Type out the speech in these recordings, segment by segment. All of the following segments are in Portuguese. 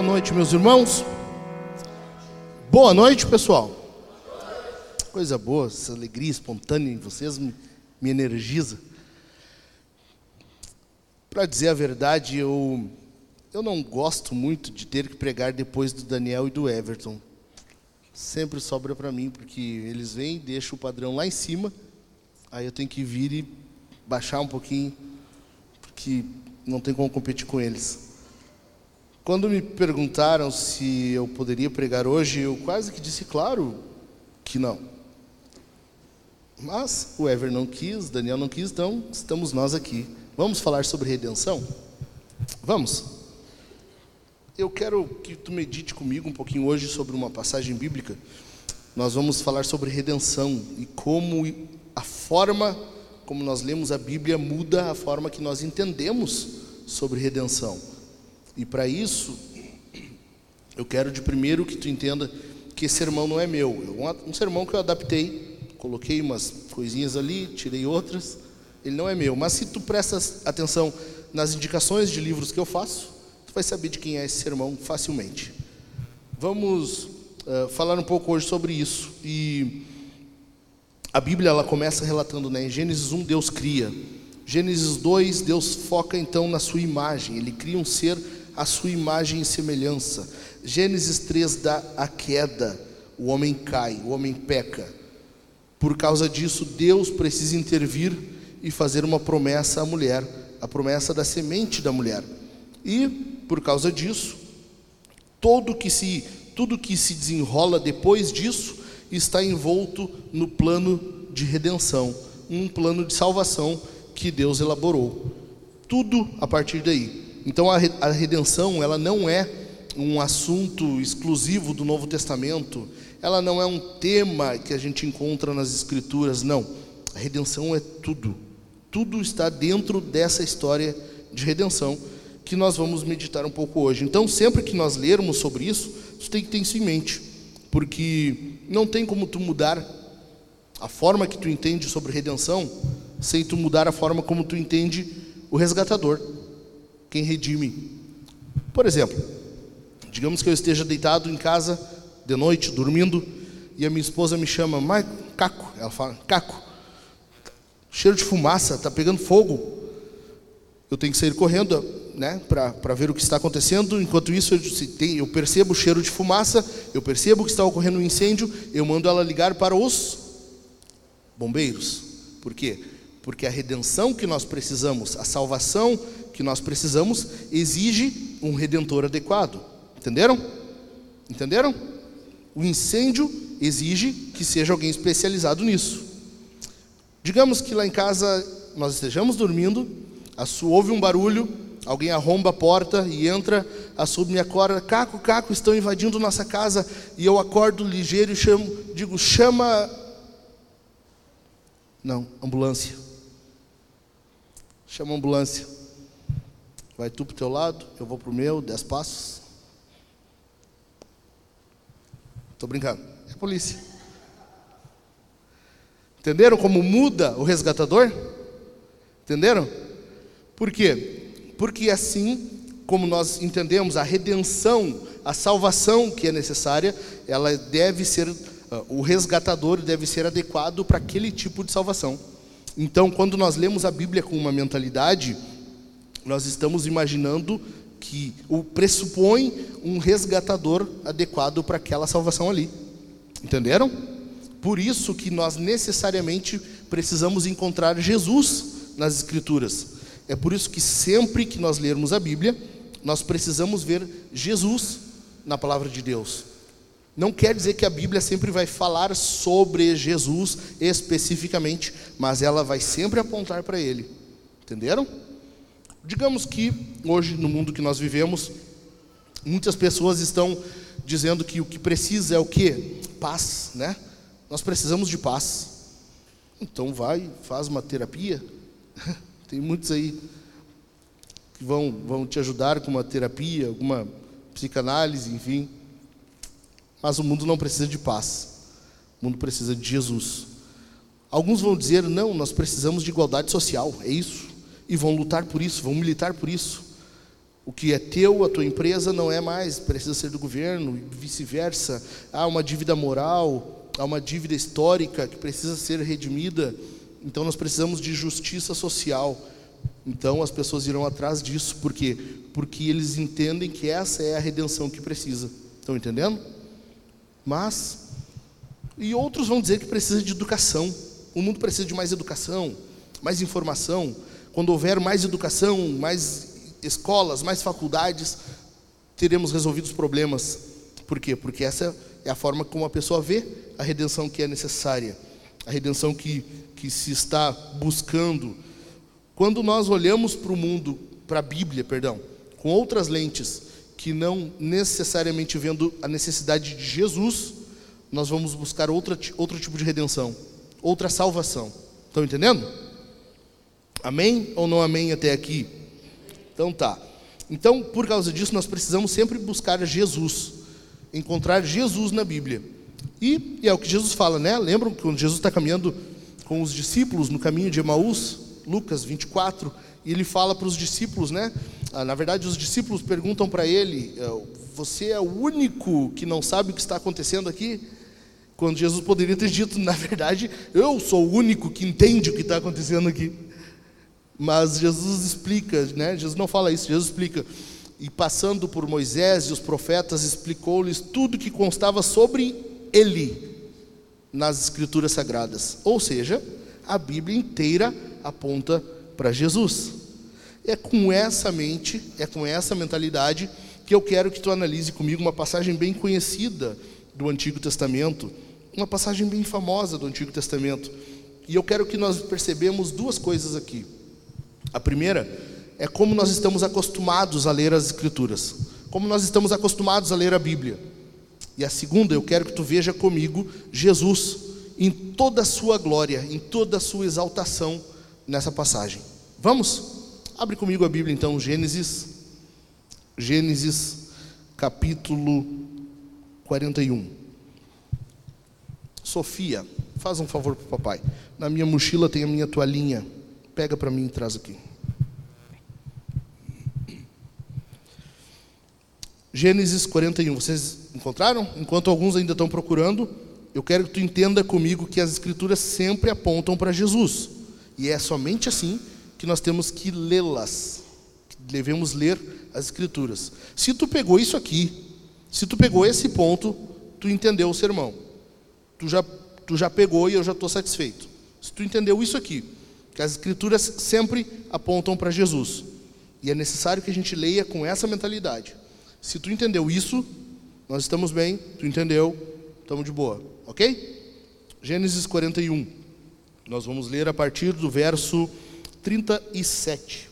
Boa noite, meus irmãos. Boa noite, pessoal. Coisa boa, essa alegria espontânea em vocês me, me energiza. Para dizer a verdade, eu, eu não gosto muito de ter que pregar depois do Daniel e do Everton. Sempre sobra para mim, porque eles vêm deixam o padrão lá em cima, aí eu tenho que vir e baixar um pouquinho, porque não tem como competir com eles. Quando me perguntaram se eu poderia pregar hoje, eu quase que disse claro que não. Mas o Ever não quis, Daniel não quis, então estamos nós aqui. Vamos falar sobre redenção? Vamos. Eu quero que tu medite comigo um pouquinho hoje sobre uma passagem bíblica. Nós vamos falar sobre redenção e como a forma como nós lemos a Bíblia muda a forma que nós entendemos sobre redenção. E para isso, eu quero de primeiro que tu entenda que esse sermão não é meu. É um sermão que eu adaptei, coloquei umas coisinhas ali, tirei outras. Ele não é meu. Mas se tu prestas atenção nas indicações de livros que eu faço, tu vai saber de quem é esse sermão facilmente. Vamos uh, falar um pouco hoje sobre isso. E a Bíblia ela começa relatando, né? Em Gênesis 1 Deus cria. Gênesis 2 Deus foca então na sua imagem. Ele cria um ser a sua imagem e semelhança. Gênesis 3 dá a queda, o homem cai, o homem peca. Por causa disso, Deus precisa intervir e fazer uma promessa à mulher, a promessa da semente da mulher. E por causa disso, todo que se tudo que se desenrola depois disso está envolto no plano de redenção, um plano de salvação que Deus elaborou. Tudo a partir daí. Então a, a redenção, ela não é um assunto exclusivo do Novo Testamento, ela não é um tema que a gente encontra nas Escrituras, não. A redenção é tudo. Tudo está dentro dessa história de redenção que nós vamos meditar um pouco hoje. Então, sempre que nós lermos sobre isso, você tem que ter isso em mente, porque não tem como tu mudar a forma que tu entende sobre redenção sem tu mudar a forma como tu entende o resgatador quem redime. Por exemplo, digamos que eu esteja deitado em casa de noite, dormindo, e a minha esposa me chama, mas Caco, ela fala, Caco, cheiro de fumaça, está pegando fogo. Eu tenho que sair correndo, né, para ver o que está acontecendo. Enquanto isso, eu, tem, eu percebo o cheiro de fumaça, eu percebo que está ocorrendo um incêndio, eu mando ela ligar para os bombeiros. Por quê? Porque a redenção que nós precisamos, a salvação que nós precisamos exige um redentor adequado. Entenderam? Entenderam? O incêndio exige que seja alguém especializado nisso. Digamos que lá em casa nós estejamos dormindo, houve um barulho, alguém arromba a porta e entra, assume me acorda, caco, caco, estão invadindo nossa casa, e eu acordo ligeiro e chamo, digo, chama. Não, ambulância. Chama a ambulância. Vai tu para o teu lado, eu vou para o meu, dez passos. Estou brincando. É polícia. Entenderam como muda o resgatador? Entenderam? Por quê? Porque assim como nós entendemos a redenção, a salvação que é necessária, ela deve ser, uh, o resgatador deve ser adequado para aquele tipo de salvação. Então, quando nós lemos a Bíblia com uma mentalidade nós estamos imaginando que o pressupõe um resgatador adequado para aquela salvação ali. Entenderam? Por isso que nós necessariamente precisamos encontrar Jesus nas escrituras. É por isso que sempre que nós lermos a Bíblia, nós precisamos ver Jesus na palavra de Deus. Não quer dizer que a Bíblia sempre vai falar sobre Jesus especificamente, mas ela vai sempre apontar para ele. Entenderam? Digamos que hoje, no mundo que nós vivemos, muitas pessoas estão dizendo que o que precisa é o quê? Paz, né? Nós precisamos de paz. Então vai, faz uma terapia. Tem muitos aí que vão, vão te ajudar com uma terapia, alguma psicanálise, enfim. Mas o mundo não precisa de paz. O mundo precisa de Jesus. Alguns vão dizer: não, nós precisamos de igualdade social, é isso. E vão lutar por isso, vão militar por isso. O que é teu, a tua empresa, não é mais, precisa ser do governo, e vice-versa. Há uma dívida moral, há uma dívida histórica que precisa ser redimida. Então nós precisamos de justiça social. Então as pessoas irão atrás disso, por quê? Porque eles entendem que essa é a redenção que precisa. Estão entendendo? Mas, e outros vão dizer que precisa de educação. O mundo precisa de mais educação, mais informação. Quando houver mais educação, mais escolas, mais faculdades, teremos resolvido os problemas. Por quê? Porque essa é a forma como a pessoa vê a redenção que é necessária, a redenção que, que se está buscando. Quando nós olhamos para o mundo, para a Bíblia, perdão, com outras lentes, que não necessariamente vendo a necessidade de Jesus, nós vamos buscar outra, outro tipo de redenção, outra salvação. Estão entendendo? Amém ou não amém até aqui? Então tá. Então, por causa disso, nós precisamos sempre buscar Jesus, encontrar Jesus na Bíblia. E, e é o que Jesus fala, né? Lembram quando Jesus está caminhando com os discípulos no caminho de Emaús, Lucas 24, e ele fala para os discípulos, né? Ah, na verdade, os discípulos perguntam para ele: é, Você é o único que não sabe o que está acontecendo aqui? Quando Jesus poderia ter dito, na verdade, eu sou o único que entende o que está acontecendo aqui. Mas Jesus explica, né? Jesus não fala isso, Jesus explica. E passando por Moisés e os profetas, explicou-lhes tudo que constava sobre ele nas escrituras sagradas. Ou seja, a Bíblia inteira aponta para Jesus. É com essa mente, é com essa mentalidade que eu quero que tu analise comigo uma passagem bem conhecida do Antigo Testamento, uma passagem bem famosa do Antigo Testamento. E eu quero que nós percebemos duas coisas aqui. A primeira é como nós estamos acostumados a ler as Escrituras, como nós estamos acostumados a ler a Bíblia. E a segunda, eu quero que tu veja comigo Jesus em toda a sua glória, em toda a sua exaltação nessa passagem. Vamos? Abre comigo a Bíblia então, Gênesis, Gênesis capítulo 41. Sofia, faz um favor para o papai. Na minha mochila tem a minha toalhinha. Pega para mim e traz aqui. Gênesis 41. Vocês encontraram? Enquanto alguns ainda estão procurando, eu quero que tu entenda comigo que as escrituras sempre apontam para Jesus. E é somente assim que nós temos que lê-las. Devemos ler as escrituras. Se tu pegou isso aqui, se tu pegou esse ponto, tu entendeu o sermão tu já, tu já pegou e eu já estou satisfeito. Se tu entendeu isso aqui, que as escrituras sempre apontam para Jesus. E é necessário que a gente leia com essa mentalidade. Se tu entendeu isso, nós estamos bem, tu entendeu, estamos de boa, ok? Gênesis 41. Nós vamos ler a partir do verso 37.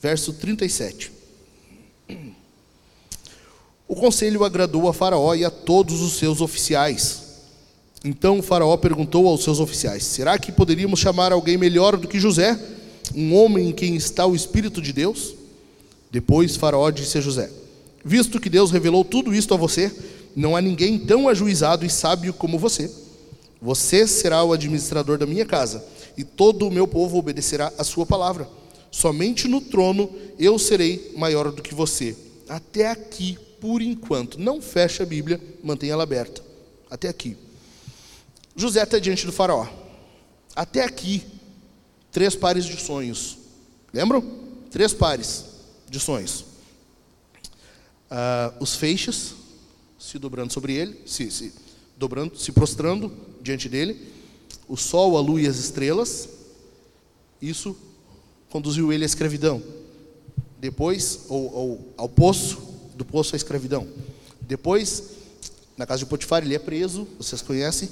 Verso 37. O conselho agradou a Faraó e a todos os seus oficiais. Então o Faraó perguntou aos seus oficiais: Será que poderíamos chamar alguém melhor do que José, um homem em quem está o Espírito de Deus? Depois Faraó disse a José: Visto que Deus revelou tudo isto a você, não há ninguém tão ajuizado e sábio como você. Você será o administrador da minha casa, e todo o meu povo obedecerá a sua palavra. Somente no trono eu serei maior do que você. Até aqui por enquanto. Não feche a Bíblia, mantenha ela aberta. Até aqui. José está diante do faraó. Até aqui, três pares de sonhos. Lembram? Três pares de sonhos. Uh, os feixes se dobrando sobre ele, se, se dobrando, se prostrando diante dele. O sol, a lua e as estrelas. Isso conduziu ele à escravidão. Depois, ou, ou ao poço, do poço à escravidão. Depois, na casa de Potifar, ele é preso, vocês conhecem,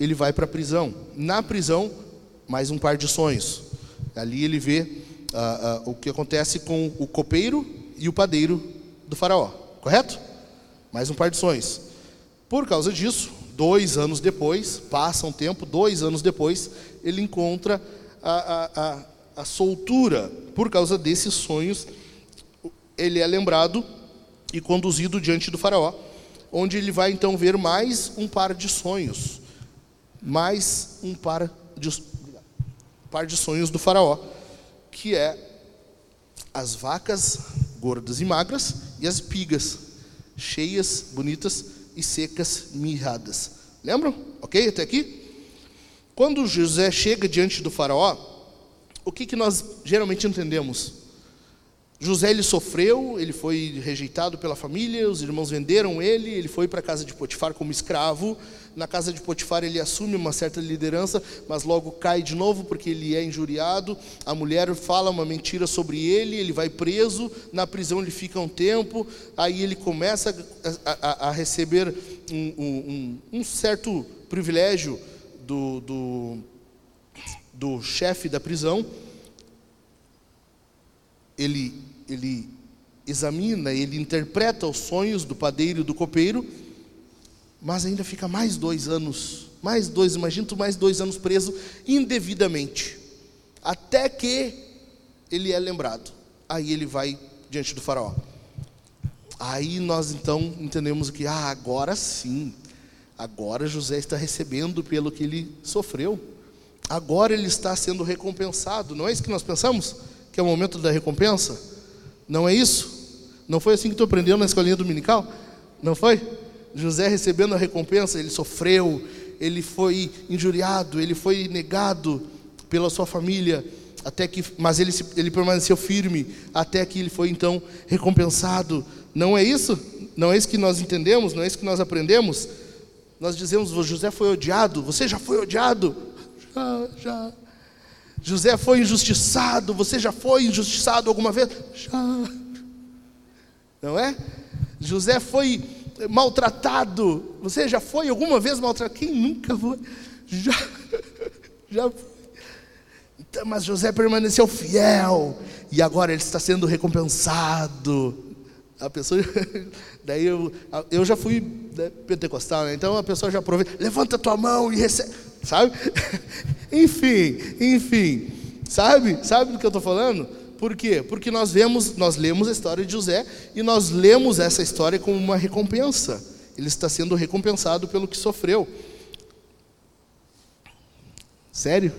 ele vai para a prisão. Na prisão, mais um par de sonhos. Ali ele vê ah, ah, o que acontece com o copeiro e o padeiro do faraó, correto? Mais um par de sonhos. Por causa disso, dois anos depois, passa um tempo, dois anos depois, ele encontra a, a, a, a soltura por causa desses sonhos. Ele é lembrado e conduzido diante do Faraó, onde ele vai então ver mais um par de sonhos, mais um par de, par de sonhos do Faraó, que é as vacas gordas e magras e as espigas, cheias, bonitas e secas, mirradas. Lembram? Ok? Até aqui? Quando José chega diante do Faraó, o que, que nós geralmente entendemos? José ele sofreu, ele foi rejeitado pela família, os irmãos venderam ele, ele foi para a casa de Potifar como escravo. Na casa de Potifar ele assume uma certa liderança, mas logo cai de novo porque ele é injuriado. A mulher fala uma mentira sobre ele, ele vai preso, na prisão ele fica um tempo, aí ele começa a, a, a receber um, um, um, certo privilégio do, do, do chefe da prisão. Ele ele examina, ele interpreta os sonhos do padeiro e do copeiro, mas ainda fica mais dois anos, mais dois, imagina tu mais dois anos preso indevidamente, até que ele é lembrado. Aí ele vai diante do faraó. Aí nós então entendemos que, ah, agora sim, agora José está recebendo pelo que ele sofreu, agora ele está sendo recompensado, não é isso que nós pensamos? Que é o momento da recompensa? Não é isso? Não foi assim que tu aprendeu na escolinha dominical? Não foi? José recebendo a recompensa, ele sofreu, ele foi injuriado, ele foi negado pela sua família, até que, mas ele, ele permaneceu firme até que ele foi então recompensado. Não é isso? Não é isso que nós entendemos? Não é isso que nós aprendemos? Nós dizemos, José foi odiado. Você já foi odiado? Já, já. José foi injustiçado. Você já foi injustiçado alguma vez? Já. Não é? José foi maltratado. Você já foi alguma vez maltratado? Quem nunca foi? Já. Já foi. Então, mas José permaneceu fiel e agora ele está sendo recompensado. A pessoa, daí eu, eu já fui né, pentecostal, né? então a pessoa já aproveita, levanta tua mão e recebe sabe? enfim, enfim, sabe? Sabe do que eu estou falando? Por quê? Porque nós vemos, nós lemos a história de José e nós lemos essa história como uma recompensa. Ele está sendo recompensado pelo que sofreu. Sério?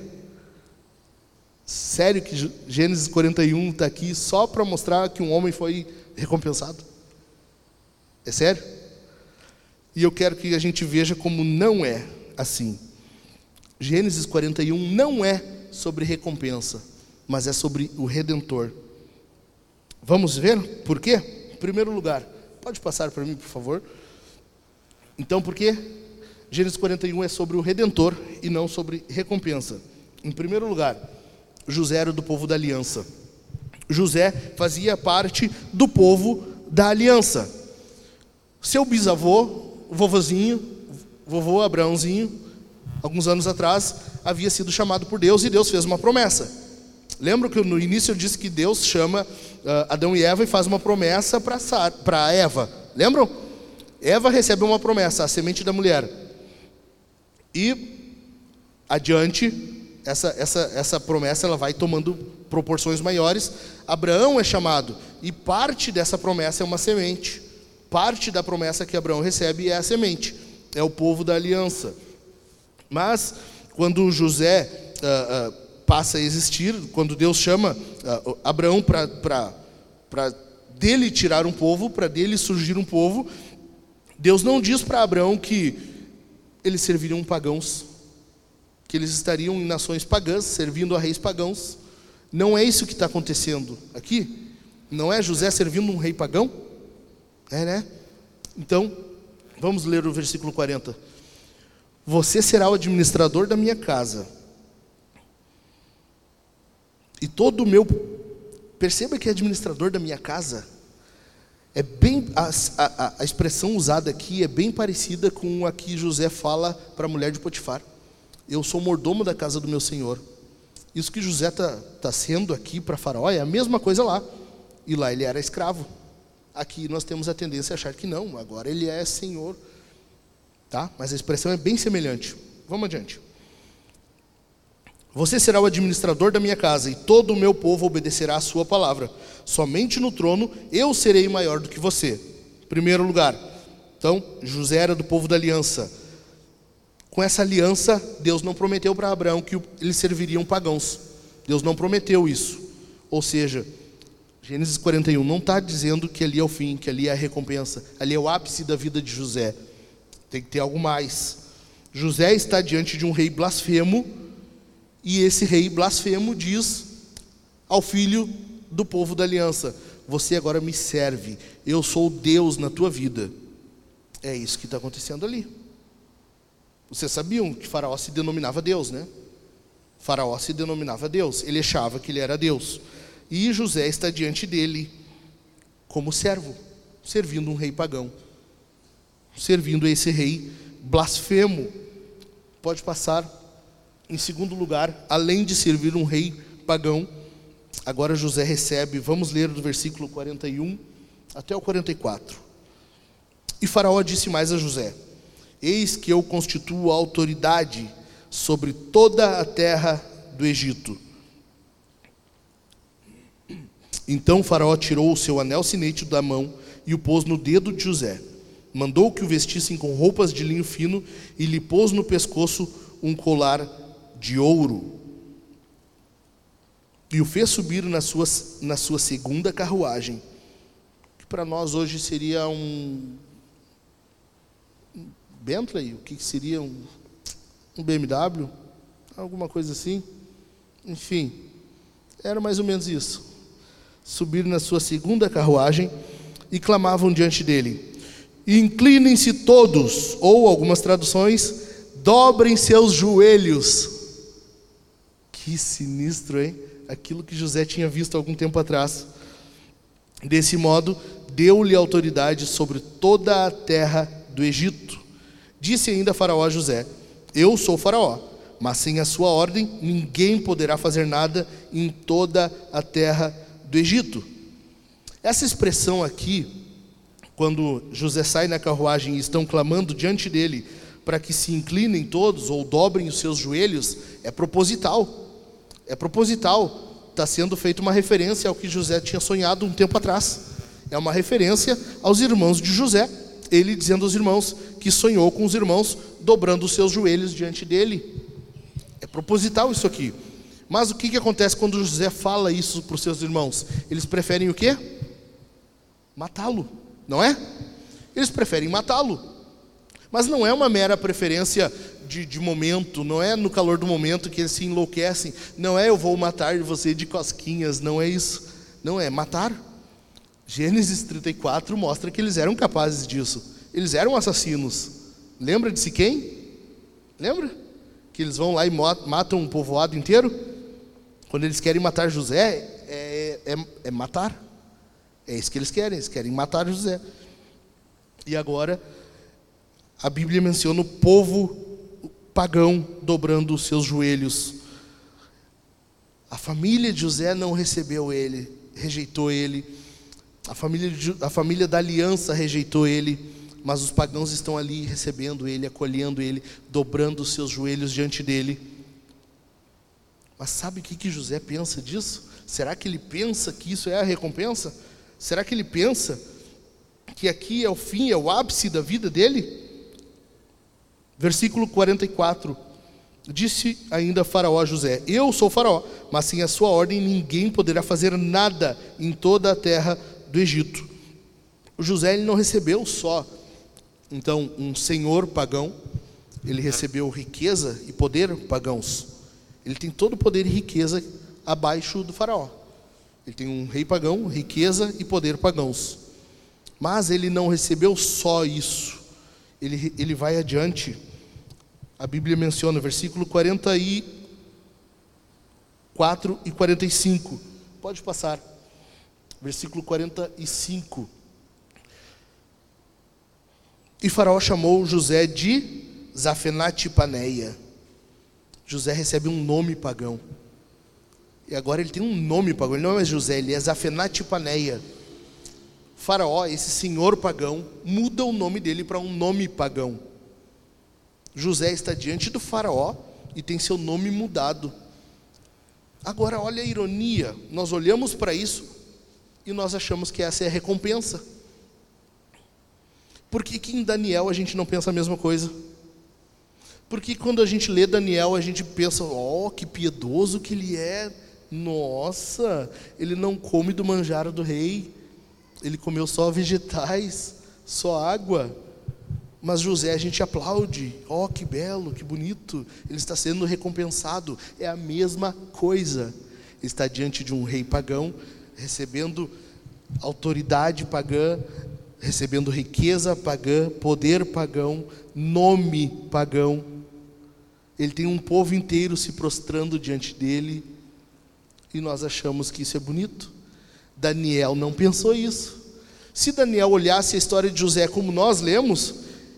Sério que Gênesis 41 está aqui só para mostrar que um homem foi recompensado? É sério? E eu quero que a gente veja como não é assim. Gênesis 41 não é sobre recompensa, mas é sobre o redentor. Vamos ver por quê? Em primeiro lugar, pode passar para mim, por favor. Então, por quê? Gênesis 41 é sobre o redentor e não sobre recompensa. Em primeiro lugar, José era do povo da aliança. José fazia parte do povo da aliança. Seu bisavô, vovozinho, vovô Abraãozinho, alguns anos atrás, havia sido chamado por Deus e Deus fez uma promessa. Lembra que no início eu disse que Deus chama uh, Adão e Eva e faz uma promessa para Eva? Lembram? Eva recebe uma promessa, a semente da mulher. E adiante, essa, essa, essa promessa ela vai tomando proporções maiores. Abraão é chamado, e parte dessa promessa é uma semente. Parte da promessa que Abraão recebe é a semente, é o povo da aliança. Mas, quando José uh, uh, passa a existir, quando Deus chama uh, Abraão para dele tirar um povo, para dele surgir um povo, Deus não diz para Abraão que eles serviriam pagãos, que eles estariam em nações pagãs, servindo a reis pagãos. Não é isso que está acontecendo aqui. Não é José servindo um rei pagão? É, né? Então, vamos ler o versículo 40. Você será o administrador da minha casa. E todo o meu. Perceba que administrador da minha casa. É bem. A, a, a expressão usada aqui é bem parecida com a que José fala para a mulher de Potifar. Eu sou mordomo da casa do meu senhor. Isso que José está tá sendo aqui para Faraó é a mesma coisa lá. E lá ele era escravo. Aqui nós temos a tendência a achar que não, agora ele é senhor Tá? Mas a expressão é bem semelhante. Vamos adiante. Você será o administrador da minha casa, e todo o meu povo obedecerá à sua palavra. Somente no trono eu serei maior do que você. Primeiro lugar. Então, José era do povo da aliança. Com essa aliança, Deus não prometeu para Abraão que eles serviriam pagãos. Deus não prometeu isso. Ou seja, Gênesis 41 não está dizendo que ali é o fim, que ali é a recompensa, ali é o ápice da vida de José. Tem que ter algo mais. José está diante de um rei blasfemo, e esse rei blasfemo diz ao filho do povo da aliança: Você agora me serve, eu sou Deus na tua vida. É isso que está acontecendo ali. Vocês sabiam que Faraó se denominava Deus, né? Faraó se denominava Deus, ele achava que ele era Deus. E José está diante dele como servo, servindo um rei pagão servindo a esse rei blasfemo. Pode passar em segundo lugar, além de servir um rei pagão, agora José recebe, vamos ler do versículo 41 até o 44. E Faraó disse mais a José: Eis que eu constituo autoridade sobre toda a terra do Egito. Então Faraó tirou o seu anel sinete da mão e o pôs no dedo de José Mandou que o vestissem com roupas de linho fino e lhe pôs no pescoço um colar de ouro. E o fez subir na sua, na sua segunda carruagem, que para nós hoje seria um Bentley, o que seria um, um BMW, alguma coisa assim. Enfim, era mais ou menos isso. Subir na sua segunda carruagem e clamavam diante dele: Inclinem-se todos, ou algumas traduções, dobrem seus joelhos. Que sinistro, hein? Aquilo que José tinha visto algum tempo atrás. Desse modo, deu-lhe autoridade sobre toda a terra do Egito. Disse ainda Faraó a José: Eu sou Faraó, mas sem a sua ordem ninguém poderá fazer nada em toda a terra do Egito. Essa expressão aqui quando José sai na carruagem e estão clamando diante dele para que se inclinem todos ou dobrem os seus joelhos, é proposital. É proposital. Está sendo feita uma referência ao que José tinha sonhado um tempo atrás. É uma referência aos irmãos de José. Ele dizendo aos irmãos que sonhou com os irmãos dobrando os seus joelhos diante dele. É proposital isso aqui. Mas o que, que acontece quando José fala isso para os seus irmãos? Eles preferem o quê? Matá-lo não é? Eles preferem matá-lo. Mas não é uma mera preferência de, de, momento, não é no calor do momento que eles se enlouquecem, não é eu vou matar você de cosquinhas, não é isso. Não é matar. Gênesis 34 mostra que eles eram capazes disso. Eles eram assassinos. Lembra de si quem? Lembra? Que eles vão lá e matam um povoado inteiro? Quando eles querem matar José, é, é, é matar. É isso que eles querem, eles querem matar José. E agora, a Bíblia menciona o povo pagão dobrando os seus joelhos. A família de José não recebeu ele, rejeitou ele. A família, a família da aliança rejeitou ele, mas os pagãos estão ali recebendo ele, acolhendo ele, dobrando os seus joelhos diante dele. Mas sabe o que, que José pensa disso? Será que ele pensa que isso é a recompensa? Será que ele pensa que aqui é o fim, é o ápice da vida dele? Versículo 44. Disse ainda Faraó a José: Eu sou Faraó, mas sem a sua ordem ninguém poderá fazer nada em toda a terra do Egito. O José ele não recebeu só então um senhor pagão, ele recebeu riqueza e poder pagãos. Ele tem todo o poder e riqueza abaixo do faraó. Ele tem um rei pagão, riqueza e poder pagãos. Mas ele não recebeu só isso. Ele, ele vai adiante. A Bíblia menciona, versículo 44 e 45. Pode passar. Versículo 45. E Faraó chamou José de Zafenate Paneia. José recebe um nome pagão. E agora ele tem um nome pagão, ele não é José, ele é Zafenate Paneia. Faraó, esse senhor pagão, muda o nome dele para um nome pagão. José está diante do Faraó e tem seu nome mudado. Agora, olha a ironia: nós olhamos para isso e nós achamos que essa é a recompensa. Por que, que em Daniel a gente não pensa a mesma coisa? Porque quando a gente lê Daniel, a gente pensa, oh, que piedoso que ele é. Nossa, ele não come do manjar do rei. Ele comeu só vegetais, só água. Mas José a gente aplaude. Ó, oh, que belo, que bonito. Ele está sendo recompensado. É a mesma coisa. Ele está diante de um rei pagão, recebendo autoridade pagã, recebendo riqueza pagã, poder pagão, nome pagão. Ele tem um povo inteiro se prostrando diante dele e nós achamos que isso é bonito. Daniel não pensou isso. Se Daniel olhasse a história de José como nós lemos,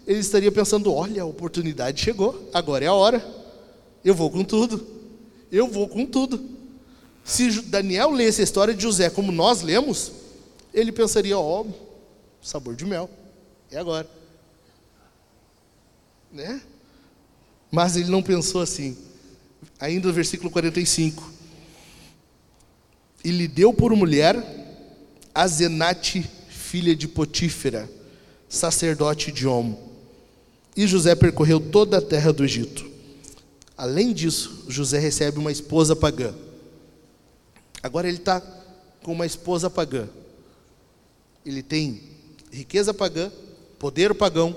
ele estaria pensando: olha, a oportunidade chegou, agora é a hora, eu vou com tudo, eu vou com tudo. Se Daniel lesse a história de José como nós lemos, ele pensaria: ó, oh, sabor de mel. É agora. Né? Mas ele não pensou assim. Ainda no versículo 45. E lhe deu por mulher a Zenate, filha de Potífera, sacerdote de Omo. E José percorreu toda a terra do Egito. Além disso, José recebe uma esposa pagã. Agora ele está com uma esposa pagã. Ele tem riqueza pagã, poder pagão.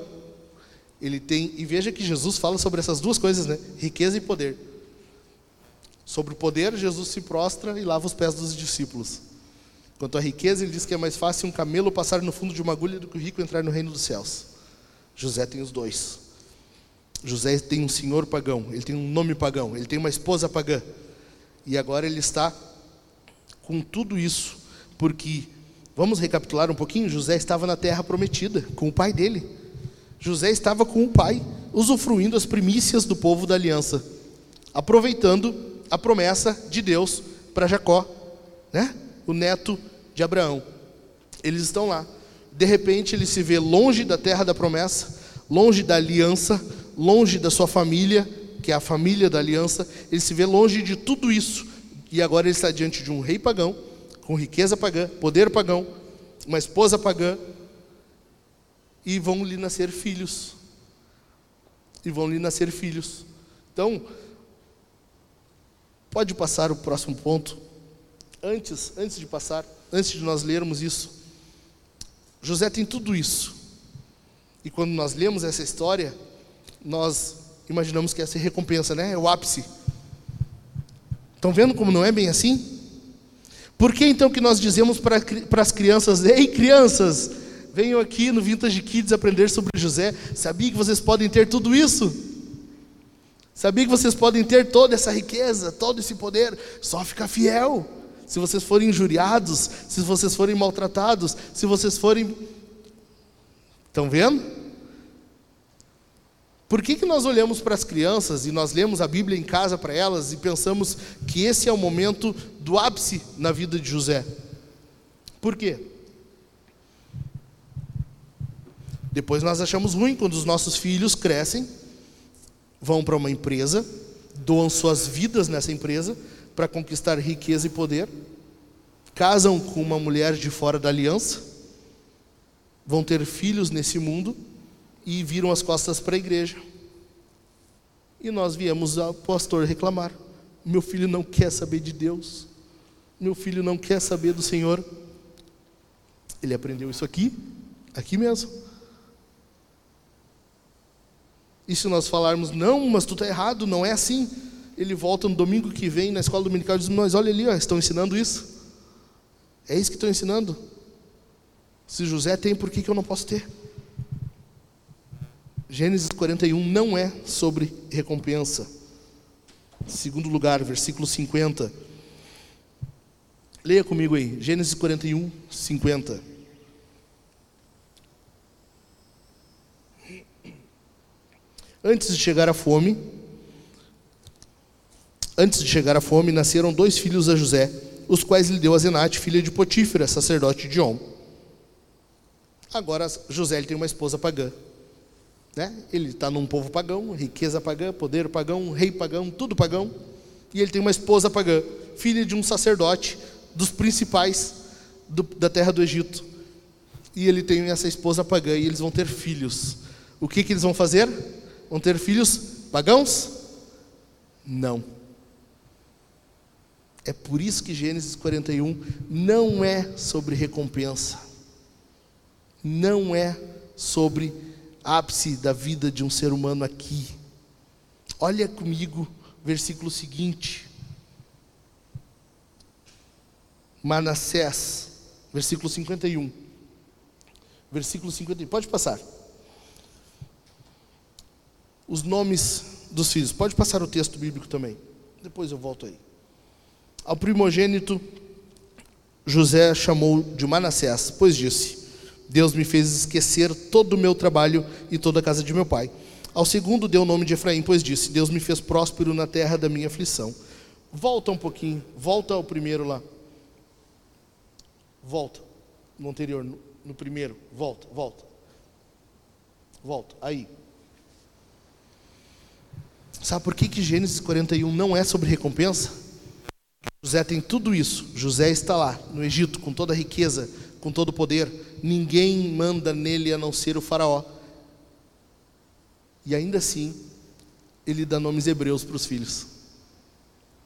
Ele tem, e veja que Jesus fala sobre essas duas coisas, né? Riqueza e poder. Sobre o poder, Jesus se prostra e lava os pés dos discípulos. Quanto à riqueza, ele diz que é mais fácil um camelo passar no fundo de uma agulha do que o rico entrar no reino dos céus. José tem os dois. José tem um senhor pagão, ele tem um nome pagão, ele tem uma esposa pagã. E agora ele está com tudo isso, porque Vamos recapitular um pouquinho? José estava na terra prometida com o pai dele. José estava com o pai, usufruindo as primícias do povo da aliança, aproveitando a promessa de Deus para Jacó, né? o neto de Abraão. Eles estão lá. De repente, ele se vê longe da terra da promessa, longe da aliança, longe da sua família, que é a família da aliança. Ele se vê longe de tudo isso. E agora ele está diante de um rei pagão com riqueza pagã, poder pagão, uma esposa pagã, e vão lhe nascer filhos. E vão lhe nascer filhos. Então, pode passar o próximo ponto. Antes, antes de passar, antes de nós lermos isso, José tem tudo isso. E quando nós lemos essa história, nós imaginamos que essa é recompensa, né? É o ápice. Estão vendo como não é bem assim? Por que então que nós dizemos para, para as crianças, ei crianças, venham aqui no Vintage Kids aprender sobre José, sabia que vocês podem ter tudo isso? Sabia que vocês podem ter toda essa riqueza, todo esse poder, só ficar fiel. Se vocês forem injuriados, se vocês forem maltratados, se vocês forem. Estão vendo? Por que, que nós olhamos para as crianças e nós lemos a Bíblia em casa para elas e pensamos que esse é o momento do ápice na vida de José? Por quê? Depois nós achamos ruim quando os nossos filhos crescem, vão para uma empresa, doam suas vidas nessa empresa para conquistar riqueza e poder, casam com uma mulher de fora da aliança, vão ter filhos nesse mundo e viram as costas para a igreja. E nós viemos ao pastor reclamar: meu filho não quer saber de Deus, meu filho não quer saber do Senhor. Ele aprendeu isso aqui, aqui mesmo. E se nós falarmos, não, mas tu está errado, não é assim. Ele volta no domingo que vem na escola dominical e diz, mas olha ali, ó, estão ensinando isso. É isso que estão ensinando. Se José tem, por que, que eu não posso ter? Gênesis 41 não é sobre recompensa. Segundo lugar, versículo 50. Leia comigo aí, Gênesis 41, 50. Antes de chegar a fome, antes de chegar a fome, nasceram dois filhos a José, os quais lhe deu a Zenate, filha de Potífera, sacerdote de On. Agora José ele tem uma esposa pagã, Né? Ele está num povo pagão, riqueza pagã, poder pagão, rei pagão, tudo pagão. E ele tem uma esposa pagã, filha de um sacerdote, dos principais do, da terra do Egito. E ele tem essa esposa pagã e eles vão ter filhos. O que, que eles vão fazer? Vão ter filhos pagãos? Não. É por isso que Gênesis 41 não é sobre recompensa. Não é sobre ápice da vida de um ser humano aqui. Olha comigo, versículo seguinte. Manassés, versículo 51. Versículo 51, pode passar. Os nomes dos filhos, pode passar o texto bíblico também. Depois eu volto aí. Ao primogênito, José chamou de Manassés, pois disse: Deus me fez esquecer todo o meu trabalho e toda a casa de meu pai. Ao segundo deu o nome de Efraim, pois disse: Deus me fez próspero na terra da minha aflição. Volta um pouquinho, volta ao primeiro lá. Volta no anterior, no, no primeiro, volta, volta. Volta, aí. Sabe por que, que Gênesis 41 não é sobre recompensa? José tem tudo isso. José está lá, no Egito, com toda a riqueza, com todo o poder. Ninguém manda nele a não ser o Faraó. E ainda assim, ele dá nomes hebreus para os filhos: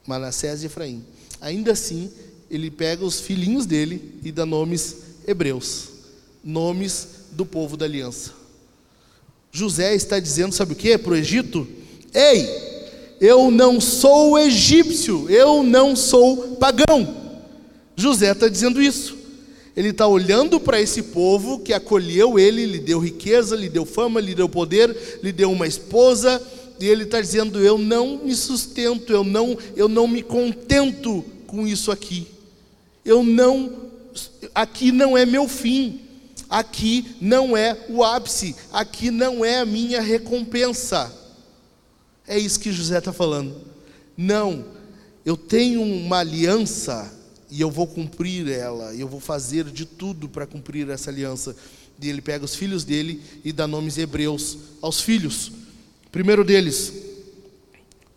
Manassés e Efraim. Ainda assim, ele pega os filhinhos dele e dá nomes hebreus, nomes do povo da aliança. José está dizendo, sabe o que? Para o Egito: Ei, eu não sou egípcio, eu não sou pagão. José está dizendo isso. Ele está olhando para esse povo que acolheu ele, lhe deu riqueza, lhe deu fama, lhe deu poder, lhe deu uma esposa, e ele está dizendo: Eu não me sustento, eu não, eu não me contento com isso aqui. Eu não, aqui não é meu fim, aqui não é o ápice, aqui não é a minha recompensa. É isso que José está falando. Não, eu tenho uma aliança e eu vou cumprir ela, e eu vou fazer de tudo para cumprir essa aliança. E ele pega os filhos dele e dá nomes hebreus aos filhos. Primeiro deles,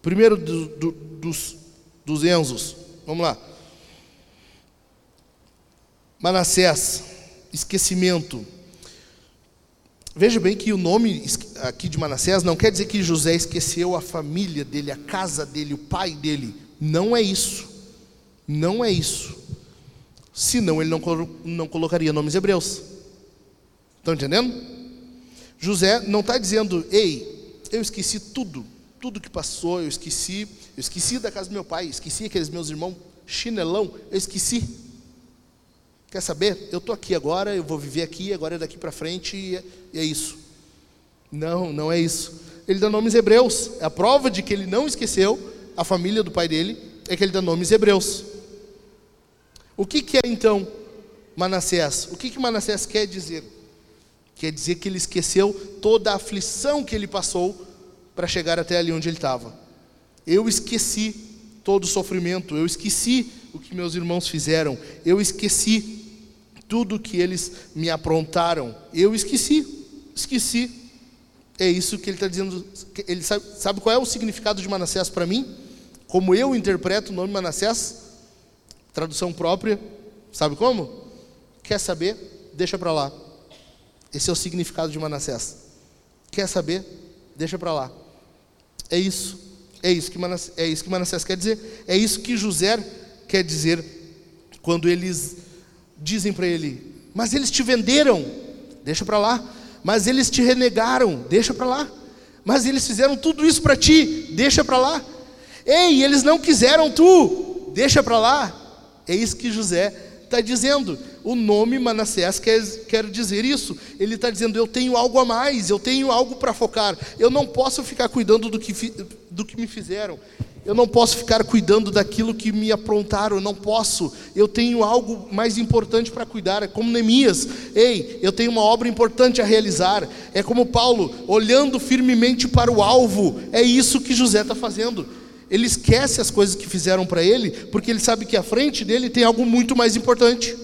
primeiro do, do, dos, dos Enzos, vamos lá. Manassés, esquecimento. Veja bem que o nome aqui de Manassés não quer dizer que José esqueceu a família dele, a casa dele, o pai dele. Não é isso. Não é isso. Senão ele não, não colocaria nomes hebreus. Estão entendendo? José não está dizendo, ei, eu esqueci tudo, tudo que passou, eu esqueci, eu esqueci da casa do meu pai, esqueci aqueles meus irmãos chinelão, eu esqueci. Quer saber? Eu estou aqui agora, eu vou viver aqui, agora é daqui para frente e é, e é isso. Não, não é isso. Ele dá nomes hebreus. A prova de que ele não esqueceu a família do pai dele é que ele dá nomes hebreus. O que, que é então Manassés? O que, que Manassés quer dizer? Quer dizer que ele esqueceu toda a aflição que ele passou para chegar até ali onde ele estava. Eu esqueci todo o sofrimento, eu esqueci o que meus irmãos fizeram, eu esqueci tudo que eles me aprontaram, eu esqueci, esqueci. É isso que ele está dizendo. Ele sabe, sabe qual é o significado de Manassés para mim? Como eu interpreto o nome Manassés? Tradução própria, sabe como? Quer saber? Deixa para lá. Esse é o significado de Manassés. Quer saber? Deixa para lá. É isso. É isso, que Manassés, é isso que Manassés quer dizer. É isso que José quer dizer quando eles dizem para ele: Mas eles te venderam, deixa para lá. Mas eles te renegaram, deixa para lá. Mas eles fizeram tudo isso para ti, deixa para lá. Ei, eles não quiseram tu, deixa para lá. Isso que José está dizendo. O nome Manassés quer, quer dizer isso. Ele está dizendo: eu tenho algo a mais, eu tenho algo para focar. Eu não posso ficar cuidando do que, do que me fizeram. Eu não posso ficar cuidando daquilo que me aprontaram, eu não posso. Eu tenho algo mais importante para cuidar, é como Neemias. Ei, eu tenho uma obra importante a realizar. É como Paulo, olhando firmemente para o alvo. É isso que José está fazendo. Ele esquece as coisas que fizeram para ele, porque ele sabe que à frente dele tem algo muito mais importante.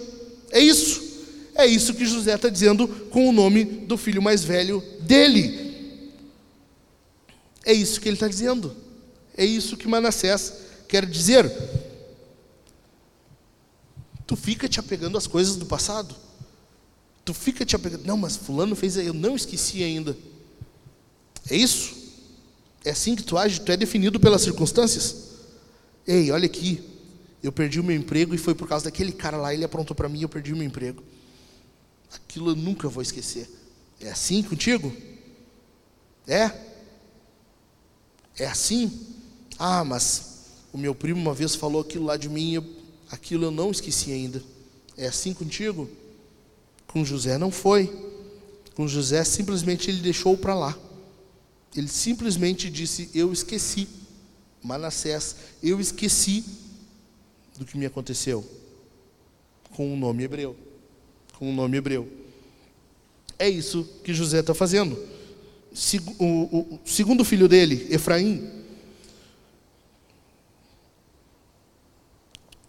É isso. É isso que José está dizendo com o nome do filho mais velho dele. É isso que ele está dizendo. É isso que Manassés quer dizer. Tu fica te apegando às coisas do passado. Tu fica te apegando. Não, mas Fulano fez. Eu não esqueci ainda. É isso? É assim que tu age? Tu é definido pelas circunstâncias? Ei, olha aqui. Eu perdi o meu emprego e foi por causa daquele cara lá. Ele aprontou para mim e eu perdi o meu emprego. Aquilo eu nunca vou esquecer. É assim contigo? É? É assim? Ah, mas o meu primo uma vez falou aquilo lá de mim, eu, aquilo eu não esqueci ainda. É assim contigo? Com José não foi. Com José simplesmente ele deixou para lá. Ele simplesmente disse: Eu esqueci. Manassés, eu esqueci do que me aconteceu. Com o um nome hebreu. Com o um nome hebreu. É isso que José está fazendo. O, segundo filho dele, Efraim,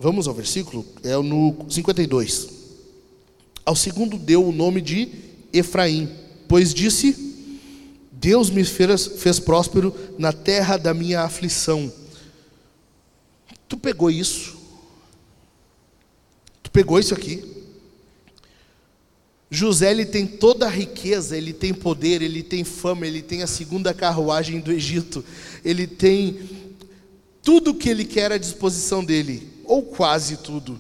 Vamos ao versículo, é no 52. Ao segundo deu o nome de Efraim, pois disse: Deus me fez, fez próspero na terra da minha aflição. Tu pegou isso? Tu pegou isso aqui? José ele tem toda a riqueza, ele tem poder, ele tem fama, ele tem a segunda carruagem do Egito, ele tem tudo que ele quer à disposição dele, ou quase tudo.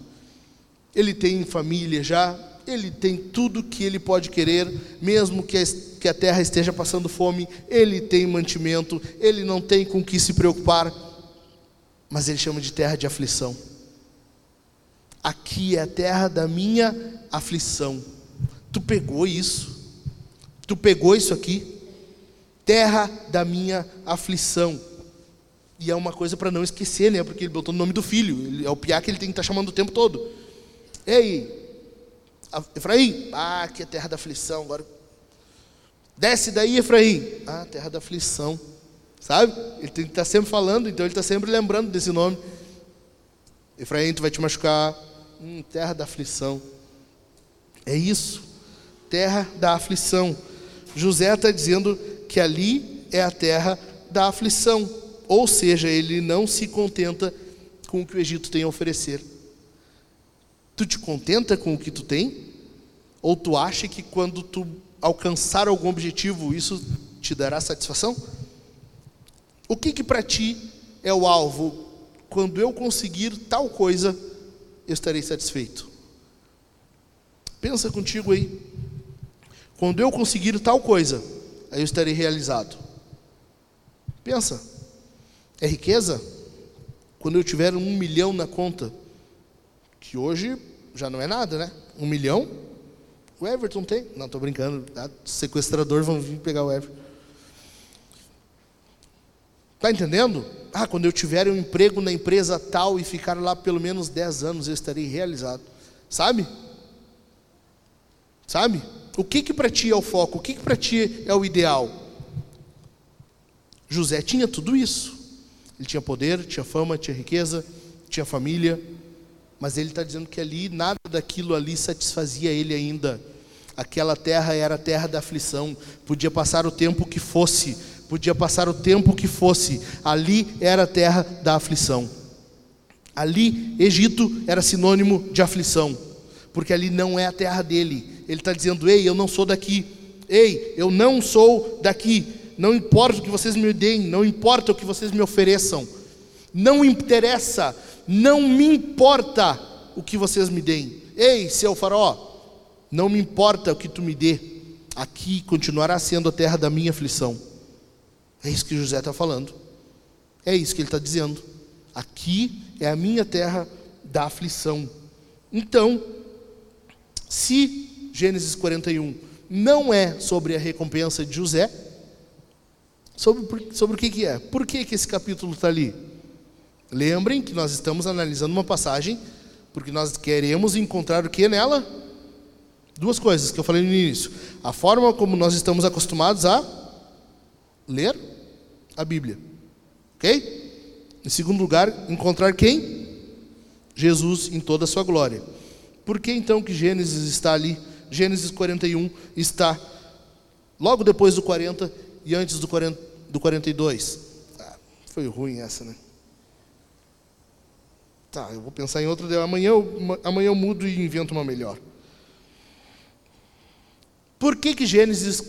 Ele tem família já, ele tem tudo que ele pode querer, mesmo que a, que a terra esteja passando fome, ele tem mantimento, ele não tem com que se preocupar, mas ele chama de terra de aflição. Aqui é a terra da minha aflição. Tu pegou isso? Tu pegou isso aqui? Terra da minha aflição. E é uma coisa para não esquecer, né? Porque ele botou o nome do filho. É o piá que ele tem que estar tá chamando o tempo todo. Ei, Efraim, ah, que é terra da aflição. Agora, desce daí, Efraim. Ah, terra da aflição. Sabe? Ele tem que estar tá sempre falando, então ele está sempre lembrando desse nome. Efraim, tu vai te machucar. Hum, terra da aflição. É isso terra da aflição. José está dizendo que ali é a terra da aflição, ou seja, ele não se contenta com o que o Egito tem a oferecer. Tu te contenta com o que tu tem? Ou tu acha que quando tu alcançar algum objetivo, isso te dará satisfação? O que que para ti é o alvo? Quando eu conseguir tal coisa, eu estarei satisfeito. Pensa contigo aí. Quando eu conseguir tal coisa, aí eu estarei realizado. Pensa, é riqueza? Quando eu tiver um milhão na conta, que hoje já não é nada, né? Um milhão? O Everton tem? Não, estou brincando. Tá? Sequestrador vão vir pegar o Everton. Está entendendo? Ah, quando eu tiver um emprego na empresa tal e ficar lá pelo menos 10 anos, eu estarei realizado. Sabe? Sabe? O que que para ti é o foco? O que que para ti é o ideal? José tinha tudo isso. Ele tinha poder, tinha fama, tinha riqueza, tinha família, mas ele está dizendo que ali nada daquilo ali satisfazia ele ainda. Aquela terra era a terra da aflição. Podia passar o tempo que fosse, podia passar o tempo que fosse. Ali era a terra da aflição. Ali, Egito era sinônimo de aflição, porque ali não é a terra dele, ele está dizendo: Ei, eu não sou daqui. Ei, eu não sou daqui. Não importa o que vocês me deem, não importa o que vocês me ofereçam. Não interessa, não me importa o que vocês me deem. Ei, seu faraó, não me importa o que tu me dê. Aqui continuará sendo a terra da minha aflição. É isso que José está falando. É isso que ele está dizendo. Aqui é a minha terra da aflição. Então, se Gênesis 41 não é sobre a recompensa de José, sobre, sobre o que, que é. Por que, que esse capítulo está ali? Lembrem que nós estamos analisando uma passagem, porque nós queremos encontrar o que nela? Duas coisas que eu falei no início. A forma como nós estamos acostumados a ler a Bíblia. Ok? Em segundo lugar, encontrar quem? Jesus em toda a sua glória. Por que então que Gênesis está ali? Gênesis 41 está logo depois do 40 e antes do 40, do 42. Ah, foi ruim essa, né? Tá, eu vou pensar em outra. Amanhã eu, amanhã eu mudo e invento uma melhor. Por que, que Gênesis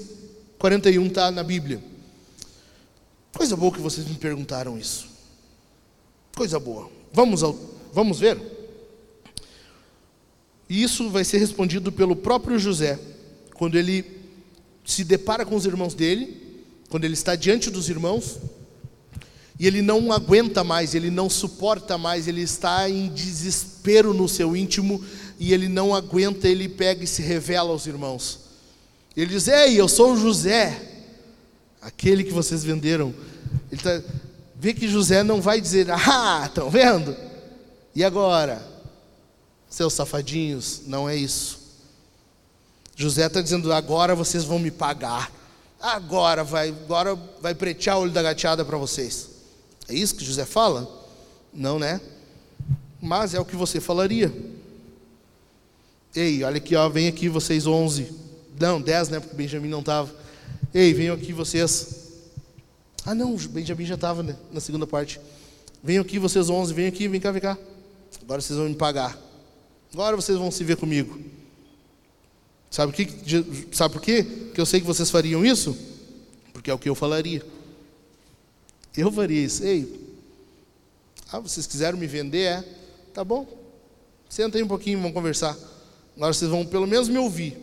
41 está na Bíblia? Coisa boa que vocês me perguntaram isso. Coisa boa. Vamos, ao, vamos ver? E isso vai ser respondido pelo próprio José, quando ele se depara com os irmãos dele, quando ele está diante dos irmãos, e ele não aguenta mais, ele não suporta mais, ele está em desespero no seu íntimo, e ele não aguenta, ele pega e se revela aos irmãos. Ele diz: Ei, eu sou José, aquele que vocês venderam. Ele tá, vê que José não vai dizer: Ah, estão vendo? E agora? Seus safadinhos, não é isso. José está dizendo: agora vocês vão me pagar. Agora vai, agora vai pretear o olho da gateada para vocês. É isso que José fala? Não, né? Mas é o que você falaria. Ei, olha aqui, ó, vem aqui vocês 11. Não, 10, né? Porque Benjamin não estava. Ei, venham aqui vocês. Ah, não, Benjamin já estava né, na segunda parte. Venham aqui vocês 11, venham aqui, vem cá, vem cá. Agora vocês vão me pagar. Agora vocês vão se ver comigo. Sabe, que, sabe por quê? Que eu sei que vocês fariam isso? Porque é o que eu falaria. Eu faria isso. Ei, ah, vocês quiseram me vender? É? Tá bom. Senta aí um pouquinho, vamos conversar. Agora vocês vão pelo menos me ouvir.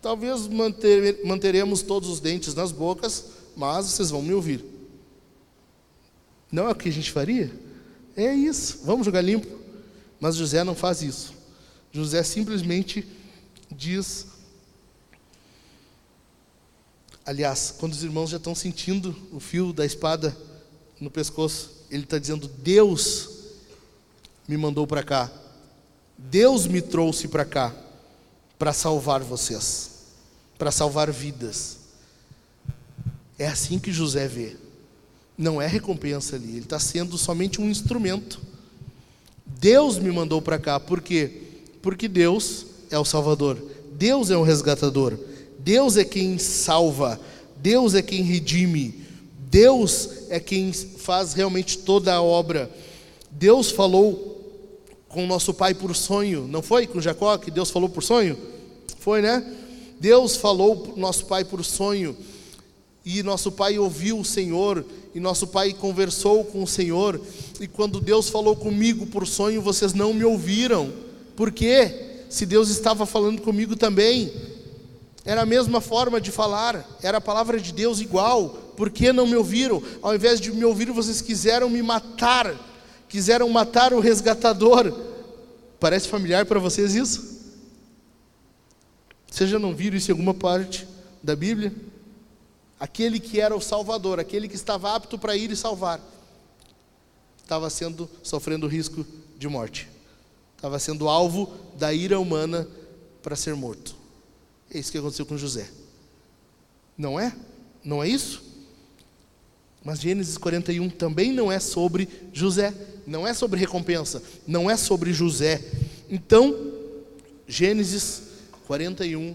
Talvez manter, manteremos todos os dentes nas bocas, mas vocês vão me ouvir. Não é o que a gente faria? É isso. Vamos jogar limpo. Mas José não faz isso. José simplesmente diz. Aliás, quando os irmãos já estão sentindo o fio da espada no pescoço, ele está dizendo: Deus me mandou para cá. Deus me trouxe para cá para salvar vocês, para salvar vidas. É assim que José vê. Não é recompensa ali, ele está sendo somente um instrumento Deus me mandou para cá, por quê? Porque Deus é o Salvador, Deus é o resgatador, Deus é quem salva, Deus é quem redime, Deus é quem faz realmente toda a obra. Deus falou com nosso pai por sonho, não foi com Jacó que Deus falou por sonho? Foi, né? Deus falou nosso pai por sonho, e nosso pai ouviu o Senhor, e nosso pai conversou com o Senhor, e quando Deus falou comigo por sonho, vocês não me ouviram. Por quê? Se Deus estava falando comigo também, era a mesma forma de falar, era a palavra de Deus igual. Por que não me ouviram? Ao invés de me ouvir, vocês quiseram me matar, quiseram matar o resgatador. Parece familiar para vocês isso? Vocês já não viram isso em alguma parte da Bíblia? aquele que era o Salvador, aquele que estava apto para ir e salvar, estava sendo sofrendo risco de morte, estava sendo alvo da ira humana para ser morto. É isso que aconteceu com José. Não é? Não é isso? Mas Gênesis 41 também não é sobre José, não é sobre recompensa, não é sobre José. Então, Gênesis 41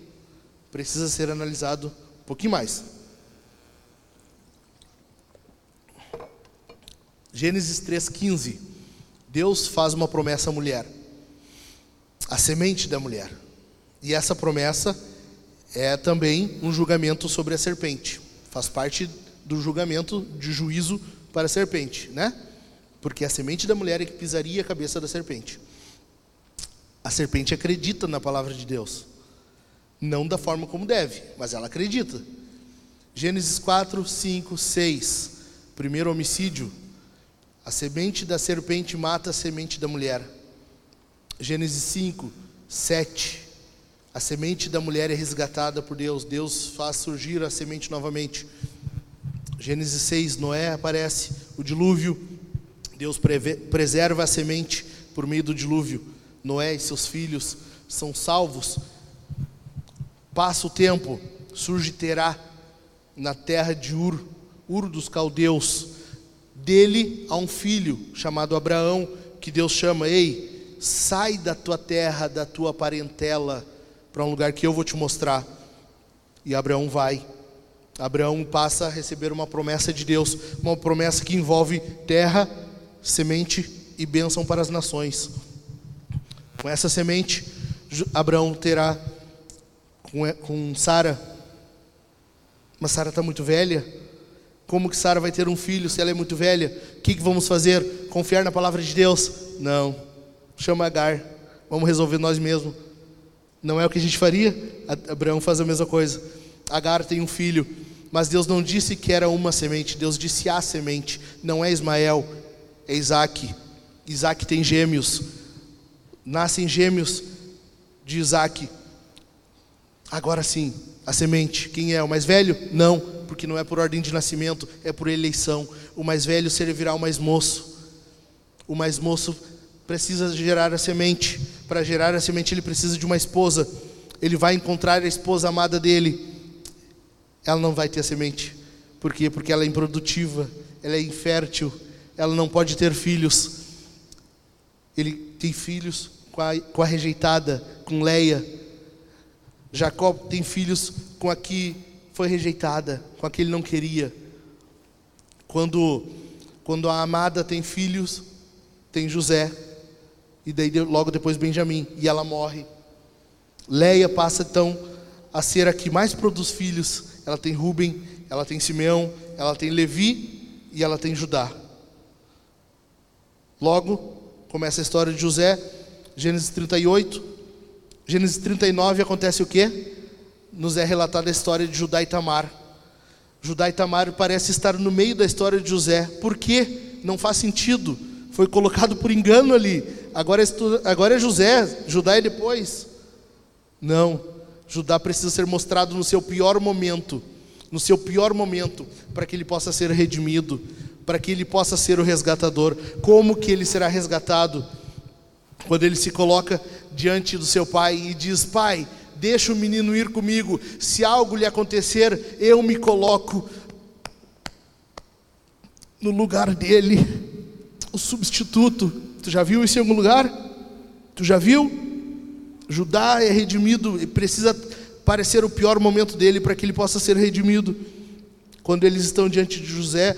precisa ser analisado um pouquinho mais. Gênesis 3,15. Deus faz uma promessa à mulher, a semente da mulher. E essa promessa é também um julgamento sobre a serpente. Faz parte do julgamento de juízo para a serpente, né? Porque a semente da mulher é que pisaria a cabeça da serpente. A serpente acredita na palavra de Deus. Não da forma como deve, mas ela acredita. Gênesis 4, 5, 6. Primeiro homicídio a semente da serpente mata a semente da mulher. Gênesis 5, 7. A semente da mulher é resgatada por Deus. Deus faz surgir a semente novamente. Gênesis 6, Noé aparece, o dilúvio. Deus preserva a semente por meio do dilúvio. Noé e seus filhos são salvos. Passa o tempo, surge Terá na terra de Ur, Ur dos caldeus dele a um filho chamado Abraão, que Deus chama: Ei, sai da tua terra, da tua parentela, para um lugar que eu vou te mostrar. E Abraão vai. Abraão passa a receber uma promessa de Deus, uma promessa que envolve terra, semente e bênção para as nações. Com essa semente, Abraão terá com, Sara, mas Sara está muito velha. Como que Sara vai ter um filho se ela é muito velha? O que, que vamos fazer? Confiar na palavra de Deus? Não. Chama Agar. Vamos resolver nós mesmos. Não é o que a gente faria? Abraão faz a mesma coisa. Agar tem um filho, mas Deus não disse que era uma semente, Deus disse a semente. Não é Ismael, é Isaac. Isaac tem gêmeos. Nascem gêmeos de Isaac. Agora sim, a semente. Quem é? O mais velho? Não, porque não é por ordem de nascimento, é por eleição. O mais velho servirá ao mais moço. O mais moço precisa gerar a semente. Para gerar a semente, ele precisa de uma esposa. Ele vai encontrar a esposa amada dele. Ela não vai ter semente. Por quê? Porque ela é improdutiva, ela é infértil, ela não pode ter filhos. Ele tem filhos com a, com a rejeitada, com Leia. Jacó tem filhos com a que foi rejeitada, com a que ele não queria. Quando, quando a amada tem filhos, tem José, e daí logo depois Benjamim, e ela morre. Leia passa então a ser a que mais produz filhos. Ela tem Ruben, ela tem Simeão, ela tem Levi e ela tem Judá. Logo começa a história de José, Gênesis 38. Gênesis 39 acontece o quê? Nos é relatada a história de Judá e Tamar. Judá e Tamar parece estar no meio da história de José. Por quê? Não faz sentido. Foi colocado por engano ali. Agora, agora é José, Judá é depois. Não. Judá precisa ser mostrado no seu pior momento, no seu pior momento, para que ele possa ser redimido, para que ele possa ser o resgatador. Como que ele será resgatado? Quando ele se coloca diante do seu pai e diz: Pai, deixa o menino ir comigo, se algo lhe acontecer, eu me coloco no lugar dele, o substituto. Tu já viu isso em algum lugar? Tu já viu? Judá é redimido e precisa parecer o pior momento dele para que ele possa ser redimido. Quando eles estão diante de José,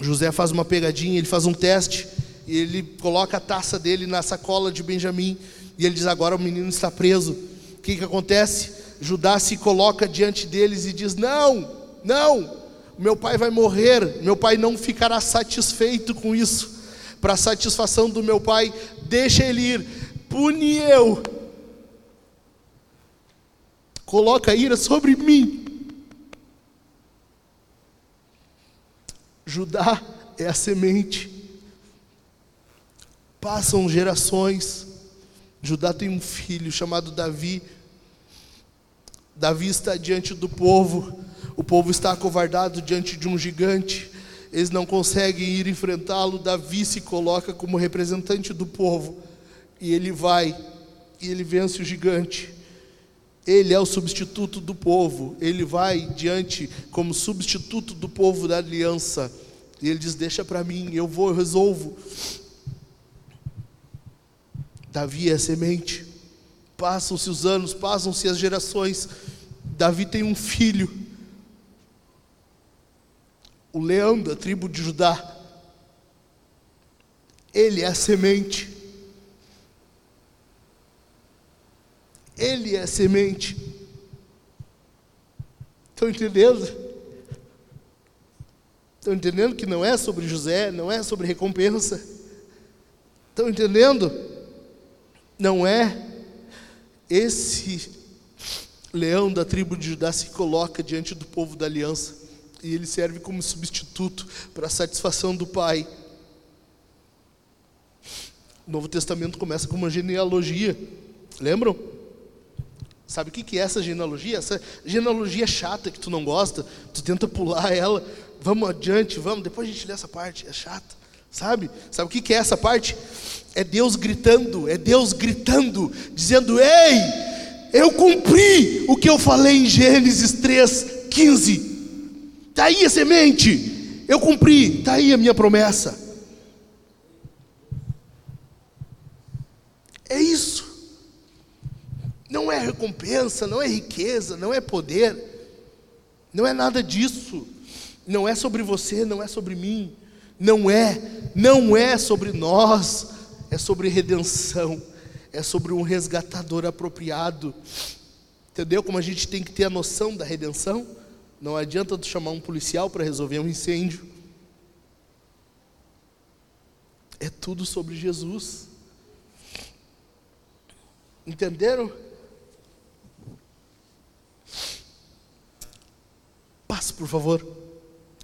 José faz uma pegadinha, ele faz um teste, e ele coloca a taça dele na sacola de Benjamim, e ele diz: Agora o menino está preso. O que, que acontece? Judá se coloca diante deles e diz: Não, não, meu pai vai morrer, meu pai não ficará satisfeito com isso. Para satisfação do meu pai, deixa ele ir, pune eu, coloca a ira sobre mim. Judá é a semente. Passam gerações. Judá tem um filho chamado Davi. Davi está diante do povo. O povo está acovardado diante de um gigante. Eles não conseguem ir enfrentá-lo. Davi se coloca como representante do povo. E ele vai. E ele vence o gigante. Ele é o substituto do povo, ele vai diante como substituto do povo da aliança. E ele diz: Deixa para mim, eu vou, eu resolvo. Davi é semente. Passam-se os anos, passam-se as gerações. Davi tem um filho, o leão da tribo de Judá. Ele é a semente. Ele é a semente. Estão entendendo? Estão entendendo que não é sobre José, não é sobre recompensa? Estão entendendo? Não é esse leão da tribo de Judá se coloca diante do povo da aliança e ele serve como substituto para a satisfação do pai. O Novo Testamento começa com uma genealogia, lembram? Sabe o que é essa genealogia? Essa genealogia chata que tu não gosta, tu tenta pular ela, vamos adiante, vamos, depois a gente lê essa parte, é chata. Sabe? Sabe o que é essa parte? É Deus gritando, é Deus gritando, dizendo: Ei, eu cumpri o que eu falei em Gênesis 3, 15. Está aí a semente, eu cumpri, está aí a minha promessa. É isso. Não é recompensa, não é riqueza, não é poder. Não é nada disso. Não é sobre você, não é sobre mim. Não é, não é sobre nós. É sobre redenção. É sobre um resgatador apropriado. Entendeu como a gente tem que ter a noção da redenção? Não adianta tu chamar um policial para resolver um incêndio. É tudo sobre Jesus. Entenderam? Passe, por favor.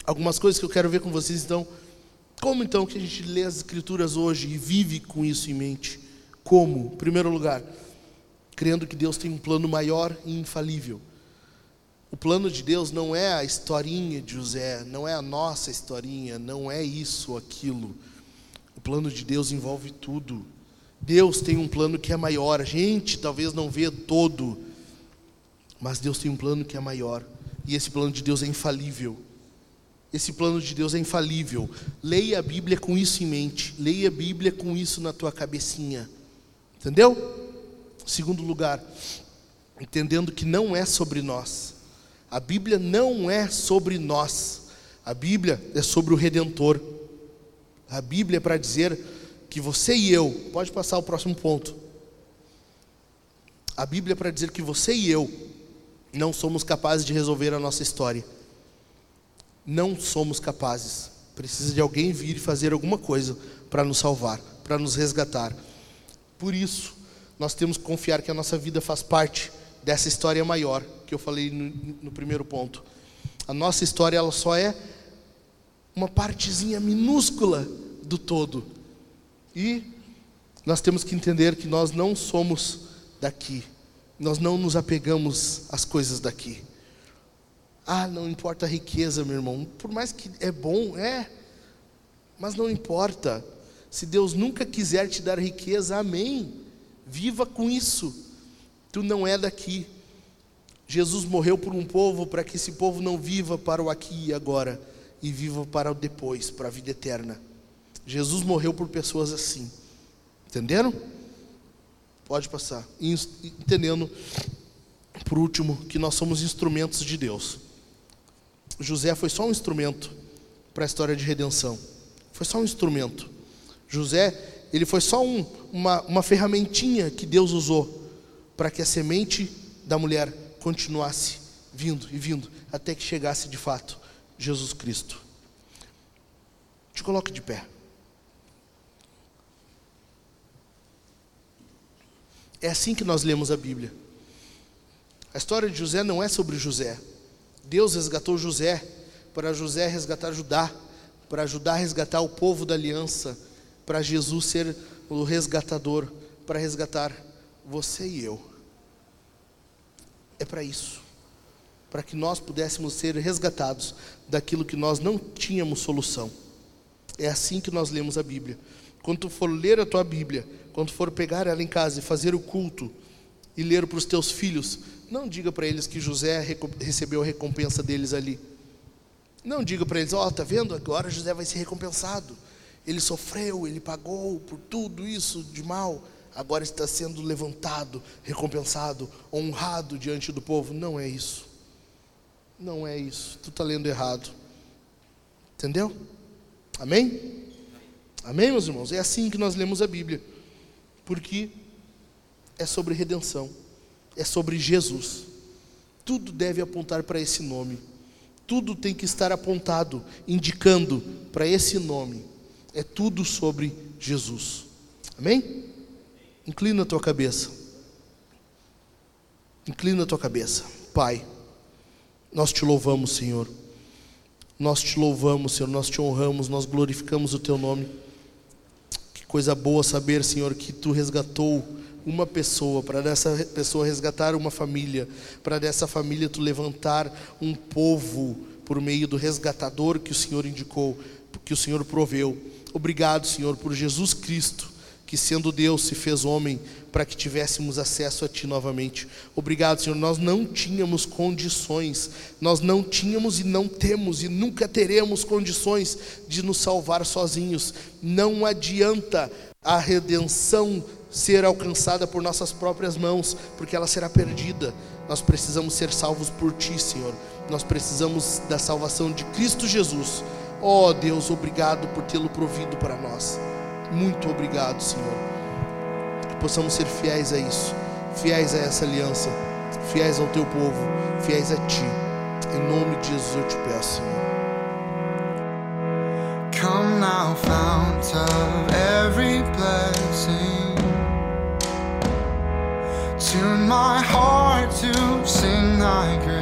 Algumas coisas que eu quero ver com vocês então. Como então que a gente lê as escrituras hoje e vive com isso em mente? Como? Em primeiro lugar, crendo que Deus tem um plano maior e infalível. O plano de Deus não é a historinha de José, não é a nossa historinha, não é isso ou aquilo. O plano de Deus envolve tudo. Deus tem um plano que é maior. A gente talvez não vê todo, mas Deus tem um plano que é maior. E esse plano de Deus é infalível. Esse plano de Deus é infalível. Leia a Bíblia com isso em mente. Leia a Bíblia com isso na tua cabecinha. Entendeu? Segundo lugar, entendendo que não é sobre nós. A Bíblia não é sobre nós. A Bíblia é sobre o Redentor. A Bíblia é para dizer que você e eu, pode passar o próximo ponto. A Bíblia é para dizer que você e eu não somos capazes de resolver a nossa história. Não somos capazes. Precisa de alguém vir e fazer alguma coisa para nos salvar, para nos resgatar. Por isso, nós temos que confiar que a nossa vida faz parte dessa história maior que eu falei no, no primeiro ponto. A nossa história ela só é uma partezinha minúscula do todo. E nós temos que entender que nós não somos daqui. Nós não nos apegamos às coisas daqui. Ah, não importa a riqueza, meu irmão. Por mais que é bom, é. Mas não importa. Se Deus nunca quiser te dar riqueza, amém. Viva com isso. Tu não é daqui. Jesus morreu por um povo para que esse povo não viva para o aqui e agora, e viva para o depois, para a vida eterna. Jesus morreu por pessoas assim. Entenderam? Pode passar. Entendendo, por último, que nós somos instrumentos de Deus. José foi só um instrumento para a história de redenção. Foi só um instrumento. José, ele foi só um, uma, uma ferramentinha que Deus usou para que a semente da mulher continuasse vindo e vindo até que chegasse de fato Jesus Cristo. Te coloque de pé. É assim que nós lemos a Bíblia. A história de José não é sobre José. Deus resgatou José para José resgatar Judá, para a resgatar o povo da aliança, para Jesus ser o resgatador, para resgatar você e eu. É para isso. Para que nós pudéssemos ser resgatados daquilo que nós não tínhamos solução. É assim que nós lemos a Bíblia. Quando tu for ler a tua Bíblia, quando for pegar ela em casa e fazer o culto e ler para os teus filhos, não diga para eles que José recebeu a recompensa deles ali. Não diga para eles, ó, oh, tá vendo? Agora José vai ser recompensado. Ele sofreu, ele pagou por tudo isso de mal. Agora está sendo levantado, recompensado, honrado diante do povo. Não é isso. Não é isso. Tu está lendo errado. Entendeu? Amém? Amém, meus irmãos? É assim que nós lemos a Bíblia porque é sobre redenção, é sobre Jesus. Tudo deve apontar para esse nome, tudo tem que estar apontado, indicando para esse nome. É tudo sobre Jesus. Amém? Inclina a tua cabeça. Inclina a tua cabeça. Pai, nós te louvamos, Senhor. Nós te louvamos, Senhor. Nós te honramos, nós glorificamos o teu nome. Coisa boa saber, Senhor, que tu resgatou uma pessoa, para dessa pessoa resgatar uma família, para dessa família tu levantar um povo por meio do resgatador que o Senhor indicou, que o Senhor proveu. Obrigado, Senhor, por Jesus Cristo, que sendo Deus se fez homem para que tivéssemos acesso a Ti novamente. Obrigado, Senhor. Nós não tínhamos condições, nós não tínhamos e não temos e nunca teremos condições de nos salvar sozinhos. Não adianta a redenção ser alcançada por nossas próprias mãos, porque ela será perdida. Nós precisamos ser salvos por Ti, Senhor. Nós precisamos da salvação de Cristo Jesus. Ó oh, Deus, obrigado por tê-lo provido para nós. Muito obrigado, Senhor. Que possamos ser fiéis a isso, fiéis a essa aliança, fiéis ao teu povo, fiéis a ti. Em nome de Jesus eu te peço, Senhor. Come now, fount of every blessing. Tune my heart to sing thy grace.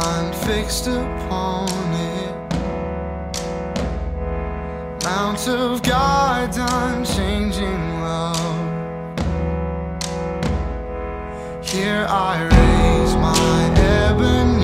mind fixed upon it. Mount of God, I'm changing love. Here I raise my ebony.